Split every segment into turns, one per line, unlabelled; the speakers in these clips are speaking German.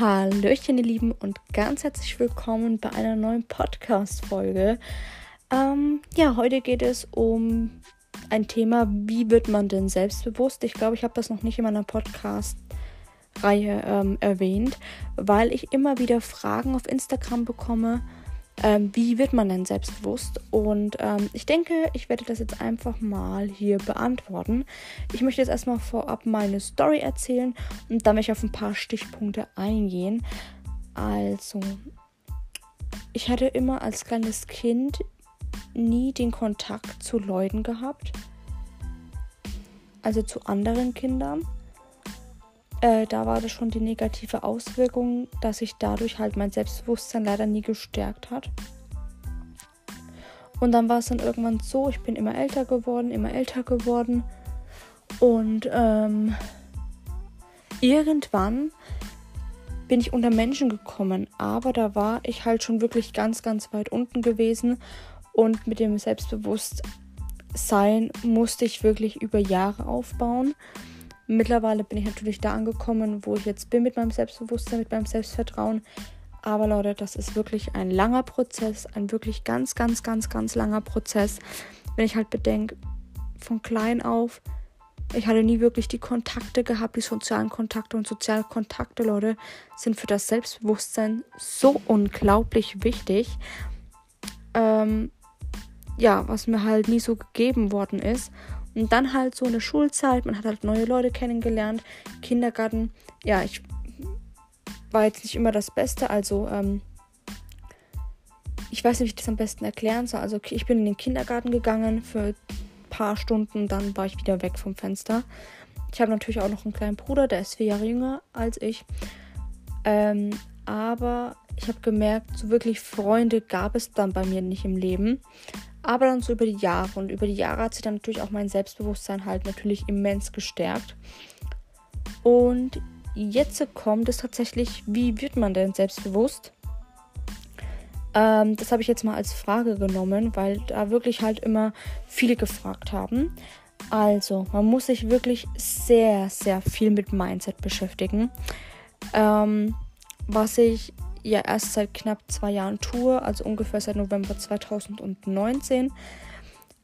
Hallöchen, ihr Lieben, und ganz herzlich willkommen bei einer neuen Podcast-Folge. Ähm, ja, heute geht es um ein Thema, wie wird man denn selbstbewusst? Ich glaube, ich habe das noch nicht in meiner Podcast-Reihe ähm, erwähnt, weil ich immer wieder Fragen auf Instagram bekomme, ähm, wie wird man denn selbstbewusst? Und ähm, ich denke, ich werde das jetzt einfach mal hier beantworten. Ich möchte jetzt erstmal vorab meine Story erzählen und dann möchte ich auf ein paar Stichpunkte eingehen. Also, ich hatte immer als kleines Kind nie den Kontakt zu Leuten gehabt. Also zu anderen Kindern. Äh, da war das schon die negative Auswirkung, dass sich dadurch halt mein Selbstbewusstsein leider nie gestärkt hat. Und dann war es dann irgendwann so, ich bin immer älter geworden, immer älter geworden. Und ähm, irgendwann bin ich unter Menschen gekommen, aber da war ich halt schon wirklich ganz, ganz weit unten gewesen. Und mit dem Selbstbewusstsein musste ich wirklich über Jahre aufbauen. Mittlerweile bin ich natürlich da angekommen, wo ich jetzt bin mit meinem Selbstbewusstsein, mit meinem Selbstvertrauen. Aber Leute, das ist wirklich ein langer Prozess, ein wirklich ganz, ganz, ganz, ganz langer Prozess. Wenn ich halt bedenke, von klein auf, ich hatte nie wirklich die Kontakte gehabt, die sozialen Kontakte und soziale Kontakte, Leute, sind für das Selbstbewusstsein so unglaublich wichtig. Ähm, ja, was mir halt nie so gegeben worden ist. Und dann halt so eine Schulzeit, man hat halt neue Leute kennengelernt, Kindergarten. Ja, ich war jetzt nicht immer das Beste, also ähm, ich weiß nicht, wie ich das am besten erklären soll. Also ich bin in den Kindergarten gegangen für ein paar Stunden, dann war ich wieder weg vom Fenster. Ich habe natürlich auch noch einen kleinen Bruder, der ist vier Jahre jünger als ich. Ähm, aber ich habe gemerkt, so wirklich Freunde gab es dann bei mir nicht im Leben. Aber dann so über die Jahre. Und über die Jahre hat sich dann natürlich auch mein Selbstbewusstsein halt natürlich immens gestärkt. Und jetzt kommt es tatsächlich, wie wird man denn selbstbewusst? Ähm, das habe ich jetzt mal als Frage genommen, weil da wirklich halt immer viele gefragt haben. Also, man muss sich wirklich sehr, sehr viel mit Mindset beschäftigen. Ähm, was ich ja erst seit knapp zwei Jahren tue, also ungefähr seit November 2019.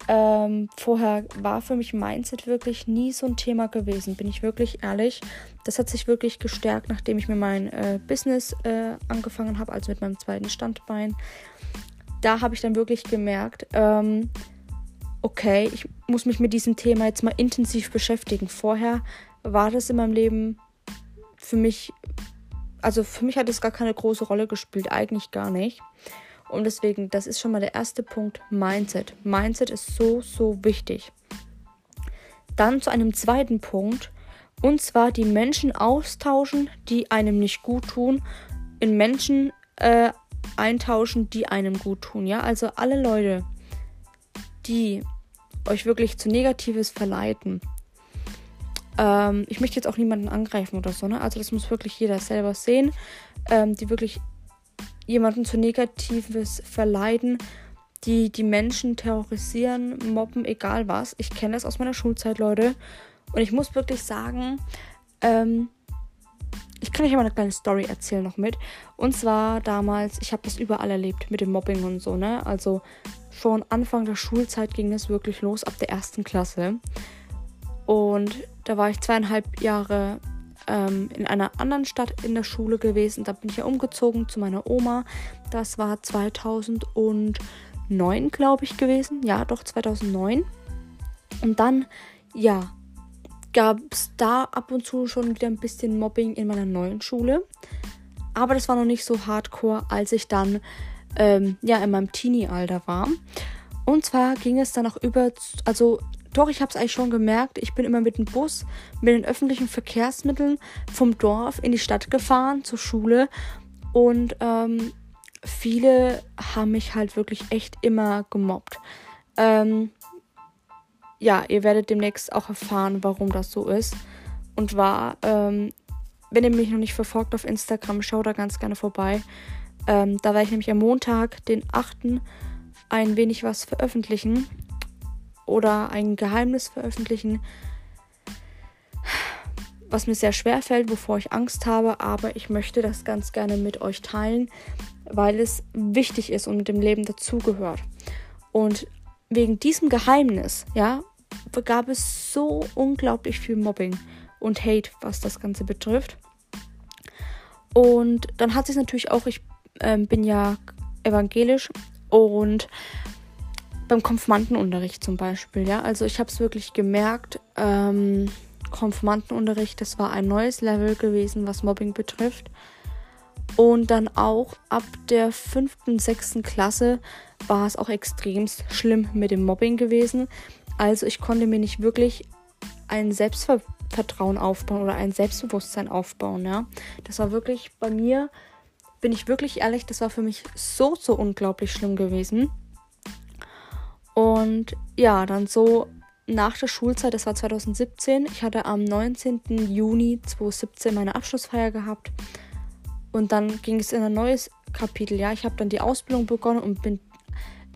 Ähm, vorher war für mich Mindset wirklich nie so ein Thema gewesen, bin ich wirklich ehrlich. Das hat sich wirklich gestärkt, nachdem ich mir mein äh, Business äh, angefangen habe, also mit meinem zweiten Standbein. Da habe ich dann wirklich gemerkt, ähm, okay, ich muss mich mit diesem Thema jetzt mal intensiv beschäftigen. Vorher war das in meinem Leben für mich also für mich hat es gar keine große Rolle gespielt, eigentlich gar nicht. Und deswegen, das ist schon mal der erste Punkt, Mindset. Mindset ist so, so wichtig. Dann zu einem zweiten Punkt, und zwar die Menschen austauschen, die einem nicht gut tun, in Menschen äh, eintauschen, die einem gut tun. Ja, also alle Leute, die euch wirklich zu Negatives verleiten, ähm, ich möchte jetzt auch niemanden angreifen oder so, ne? Also das muss wirklich jeder selber sehen, ähm, die wirklich jemanden zu Negatives verleiden, die die Menschen terrorisieren, mobben, egal was. Ich kenne das aus meiner Schulzeit, Leute. Und ich muss wirklich sagen, ähm, ich kann euch mal eine kleine Story erzählen noch mit. Und zwar damals, ich habe das überall erlebt mit dem Mobbing und so, ne? Also schon Anfang der Schulzeit ging es wirklich los, ab der ersten Klasse. Und da war ich zweieinhalb Jahre ähm, in einer anderen Stadt in der Schule gewesen. Da bin ich ja umgezogen zu meiner Oma. Das war 2009, glaube ich, gewesen. Ja, doch 2009. Und dann, ja, gab es da ab und zu schon wieder ein bisschen Mobbing in meiner neuen Schule. Aber das war noch nicht so hardcore, als ich dann ähm, ja in meinem Teenie-Alter war. Und zwar ging es dann auch über, also doch, ich habe es eigentlich schon gemerkt. Ich bin immer mit dem Bus, mit den öffentlichen Verkehrsmitteln vom Dorf in die Stadt gefahren, zur Schule. Und ähm, viele haben mich halt wirklich echt immer gemobbt. Ähm, ja, ihr werdet demnächst auch erfahren, warum das so ist. Und war, ähm, wenn ihr mich noch nicht verfolgt auf Instagram, schaut da ganz gerne vorbei. Ähm, da werde ich nämlich am Montag, den 8. ein wenig was veröffentlichen oder ein Geheimnis veröffentlichen. was mir sehr schwer fällt, wovor ich Angst habe, aber ich möchte das ganz gerne mit euch teilen, weil es wichtig ist und mit dem Leben dazugehört. Und wegen diesem Geheimnis, ja, gab es so unglaublich viel Mobbing und Hate, was das Ganze betrifft. Und dann hat sich natürlich auch, ich äh, bin ja evangelisch und beim Konfirmandenunterricht zum Beispiel, ja, also ich habe es wirklich gemerkt, ähm, Konfirmandenunterricht, das war ein neues Level gewesen, was Mobbing betrifft. Und dann auch ab der fünften, sechsten Klasse war es auch extrem schlimm mit dem Mobbing gewesen. Also ich konnte mir nicht wirklich ein Selbstvertrauen aufbauen oder ein Selbstbewusstsein aufbauen. Ja, das war wirklich bei mir, bin ich wirklich ehrlich, das war für mich so so unglaublich schlimm gewesen. Und ja, dann so nach der Schulzeit, das war 2017, ich hatte am 19. Juni 2017 meine Abschlussfeier gehabt. Und dann ging es in ein neues Kapitel. Ja, ich habe dann die Ausbildung begonnen und bin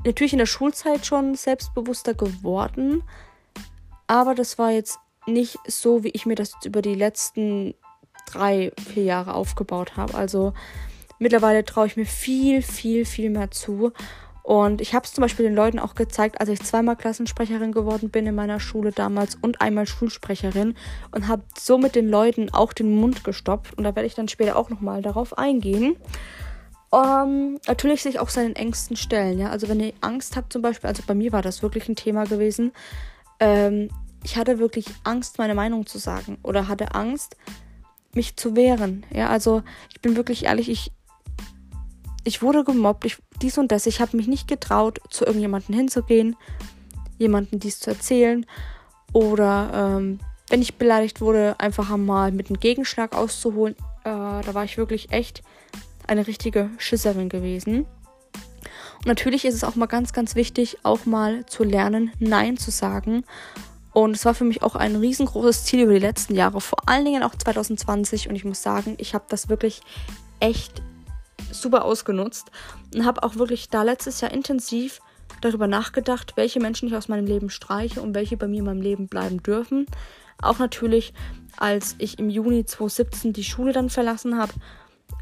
natürlich in der Schulzeit schon selbstbewusster geworden. Aber das war jetzt nicht so, wie ich mir das über die letzten drei, vier Jahre aufgebaut habe. Also mittlerweile traue ich mir viel, viel, viel mehr zu. Und ich habe es zum Beispiel den Leuten auch gezeigt, als ich zweimal Klassensprecherin geworden bin in meiner Schule damals und einmal Schulsprecherin und habe somit den Leuten auch den Mund gestopft. Und da werde ich dann später auch nochmal darauf eingehen. Um, ähm, natürlich sich auch seinen Ängsten stellen. Ja? Also wenn ihr Angst habt zum Beispiel, also bei mir war das wirklich ein Thema gewesen. Ähm, ich hatte wirklich Angst, meine Meinung zu sagen oder hatte Angst, mich zu wehren. Ja, also ich bin wirklich ehrlich, ich ich wurde gemobbt, ich, dies und das. Ich habe mich nicht getraut, zu irgendjemandem hinzugehen, jemandem dies zu erzählen. Oder ähm, wenn ich beleidigt wurde, einfach einmal mit einem Gegenschlag auszuholen. Äh, da war ich wirklich echt eine richtige Schisserin gewesen. Und natürlich ist es auch mal ganz, ganz wichtig, auch mal zu lernen, Nein zu sagen. Und es war für mich auch ein riesengroßes Ziel über die letzten Jahre, vor allen Dingen auch 2020. Und ich muss sagen, ich habe das wirklich echt super ausgenutzt und habe auch wirklich da letztes Jahr intensiv darüber nachgedacht, welche Menschen ich aus meinem Leben streiche und welche bei mir in meinem Leben bleiben dürfen. Auch natürlich, als ich im Juni 2017 die Schule dann verlassen habe,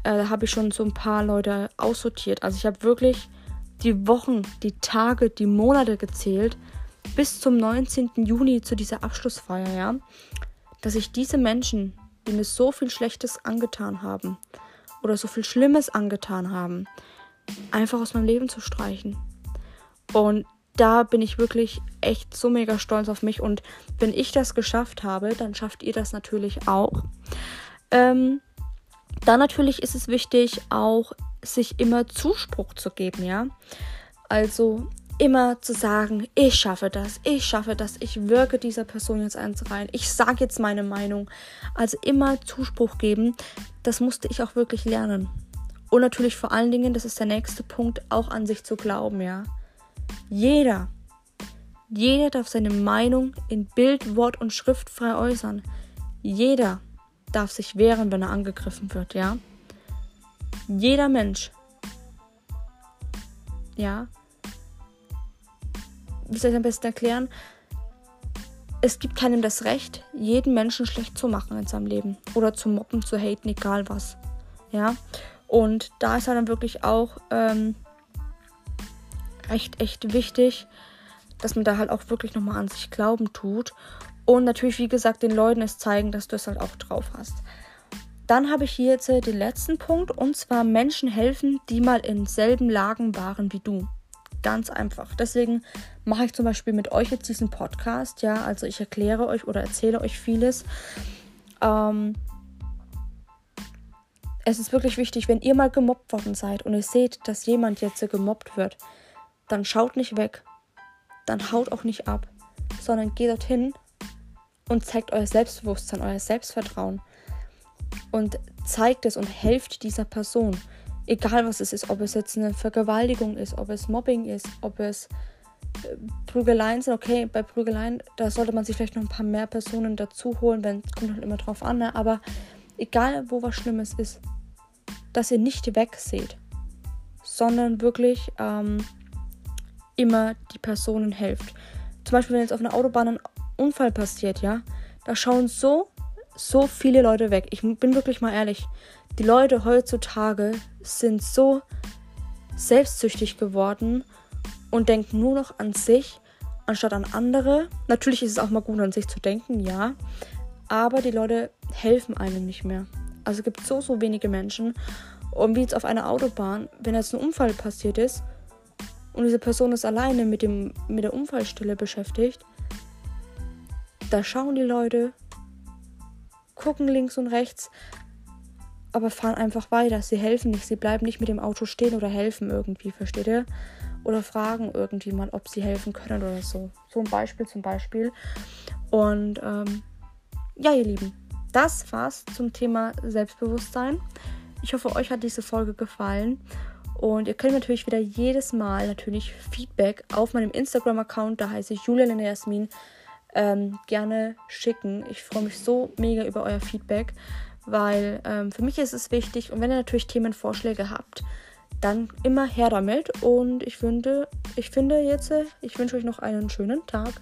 äh, habe ich schon so ein paar Leute aussortiert. Also ich habe wirklich die Wochen, die Tage, die Monate gezählt bis zum 19. Juni zu dieser Abschlussfeier, ja, dass ich diese Menschen, die mir so viel Schlechtes angetan haben, oder so viel Schlimmes angetan haben, einfach aus meinem Leben zu streichen. Und da bin ich wirklich echt so mega stolz auf mich. Und wenn ich das geschafft habe, dann schafft ihr das natürlich auch. Ähm, dann natürlich ist es wichtig, auch sich immer Zuspruch zu geben, ja. Also immer zu sagen, ich schaffe das, ich schaffe das, ich wirke dieser Person jetzt eins rein, ich sage jetzt meine Meinung. Also immer Zuspruch geben, das musste ich auch wirklich lernen. Und natürlich vor allen Dingen, das ist der nächste Punkt, auch an sich zu glauben, ja. Jeder, jeder darf seine Meinung in Bild, Wort und Schrift frei äußern. Jeder darf sich wehren, wenn er angegriffen wird, ja. Jeder Mensch, ja, wie soll ich am besten erklären? Es gibt keinem das Recht, jeden Menschen schlecht zu machen in seinem Leben. Oder zu mobben, zu haten, egal was. Ja. Und da ist halt dann wirklich auch ähm, echt, echt wichtig, dass man da halt auch wirklich nochmal an sich glauben tut. Und natürlich, wie gesagt, den Leuten es zeigen, dass du es halt auch drauf hast. Dann habe ich hier jetzt äh, den letzten Punkt und zwar Menschen helfen, die mal in selben Lagen waren wie du. Ganz einfach. Deswegen mache ich zum Beispiel mit euch jetzt diesen Podcast. Ja, also ich erkläre euch oder erzähle euch vieles. Ähm, es ist wirklich wichtig, wenn ihr mal gemobbt worden seid und ihr seht, dass jemand jetzt gemobbt wird, dann schaut nicht weg. Dann haut auch nicht ab, sondern geht dorthin und zeigt euer Selbstbewusstsein, euer Selbstvertrauen. Und zeigt es und helft dieser Person egal was es ist, ob es jetzt eine Vergewaltigung ist, ob es Mobbing ist, ob es äh, Prügeleien sind, okay, bei Prügeleien, da sollte man sich vielleicht noch ein paar mehr Personen dazu holen, wenn es kommt halt immer drauf an, ne? aber egal wo was Schlimmes ist, dass ihr nicht wegseht, sondern wirklich ähm, immer die Personen helft. Zum Beispiel, wenn jetzt auf einer Autobahn ein Unfall passiert, ja, da schauen so so viele Leute weg. Ich bin wirklich mal ehrlich. Die Leute heutzutage sind so selbstsüchtig geworden und denken nur noch an sich anstatt an andere. Natürlich ist es auch mal gut, an sich zu denken, ja. Aber die Leute helfen einem nicht mehr. Also es gibt so, so wenige Menschen. Und wie jetzt auf einer Autobahn, wenn jetzt ein Unfall passiert ist und diese Person ist alleine mit, dem, mit der Unfallstelle beschäftigt, da schauen die Leute, gucken links und rechts, aber fahren einfach weiter. Sie helfen nicht, sie bleiben nicht mit dem Auto stehen oder helfen irgendwie, versteht ihr? Oder fragen irgendjemand, ob sie helfen können oder so. So ein Beispiel zum Beispiel. Und ähm, ja, ihr Lieben, das war's zum Thema Selbstbewusstsein. Ich hoffe, euch hat diese Folge gefallen. Und ihr könnt natürlich wieder jedes Mal natürlich Feedback auf meinem Instagram-Account, da heiße ich Julia Jasmin, ähm, gerne schicken. Ich freue mich so mega über euer Feedback, weil ähm, für mich ist es wichtig. Und wenn ihr natürlich Themenvorschläge habt, dann immer her damit. Und ich finde, ich finde jetzt, ich wünsche euch noch einen schönen Tag.